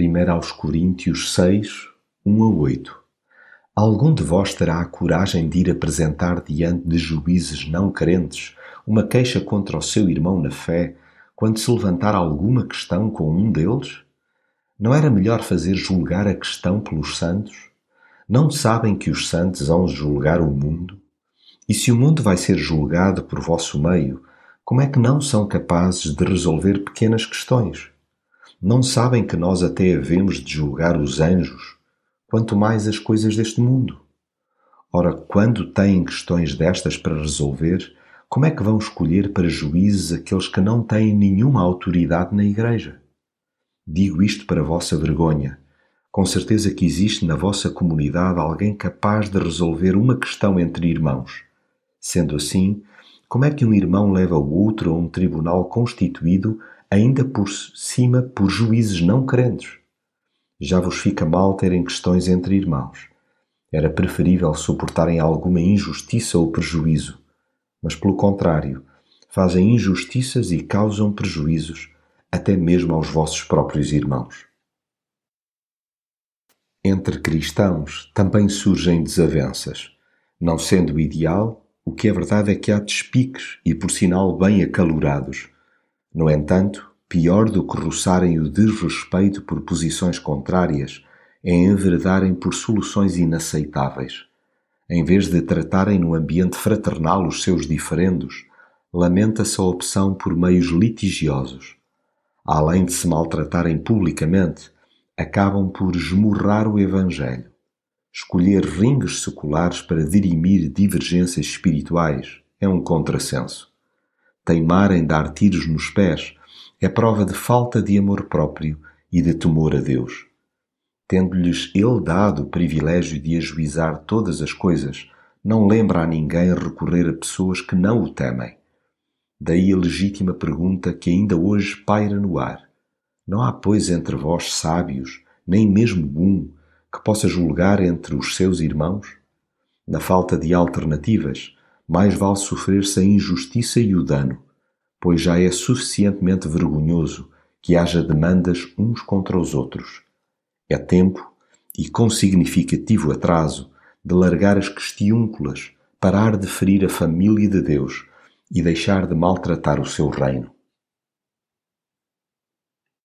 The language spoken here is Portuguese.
1 aos Coríntios 6, 1 a 8 Algum de vós terá a coragem de ir apresentar diante de juízes não crentes uma queixa contra o seu irmão na fé quando se levantar alguma questão com um deles? Não era melhor fazer julgar a questão pelos santos? Não sabem que os santos de julgar o mundo? E se o mundo vai ser julgado por vosso meio, como é que não são capazes de resolver pequenas questões? Não sabem que nós até havemos de julgar os anjos, quanto mais as coisas deste mundo? Ora, quando têm questões destas para resolver, como é que vão escolher para juízes aqueles que não têm nenhuma autoridade na Igreja? Digo isto para vossa vergonha. Com certeza que existe na vossa comunidade alguém capaz de resolver uma questão entre irmãos. Sendo assim, como é que um irmão leva o outro a um tribunal constituído ainda por cima por juízes não crentes? Já vos fica mal terem questões entre irmãos. Era preferível suportarem alguma injustiça ou prejuízo, mas pelo contrário, fazem injustiças e causam prejuízos até mesmo aos vossos próprios irmãos. Entre cristãos também surgem desavenças. Não sendo ideal, o que é verdade é que há despiques e, por sinal, bem acalorados. No entanto, pior do que roçarem o desrespeito por posições contrárias é enveredarem por soluções inaceitáveis. Em vez de tratarem no ambiente fraternal os seus diferendos, lamenta-se a opção por meios litigiosos além de se maltratarem publicamente, acabam por esmurrar o Evangelho. Escolher ringues seculares para dirimir divergências espirituais é um contrassenso. Teimar em dar tiros nos pés é prova de falta de amor próprio e de temor a Deus. Tendo-lhes Ele dado o privilégio de ajuizar todas as coisas, não lembra a ninguém recorrer a pessoas que não o temem. Daí a legítima pergunta que ainda hoje paira no ar: Não há, pois, entre vós sábios, nem mesmo um, que possa julgar entre os seus irmãos? Na falta de alternativas, mais vale sofrer-se a injustiça e o dano, pois já é suficientemente vergonhoso que haja demandas uns contra os outros. É tempo, e com significativo atraso, de largar as questiúnculas, parar de ferir a família de Deus e deixar de maltratar o seu reino.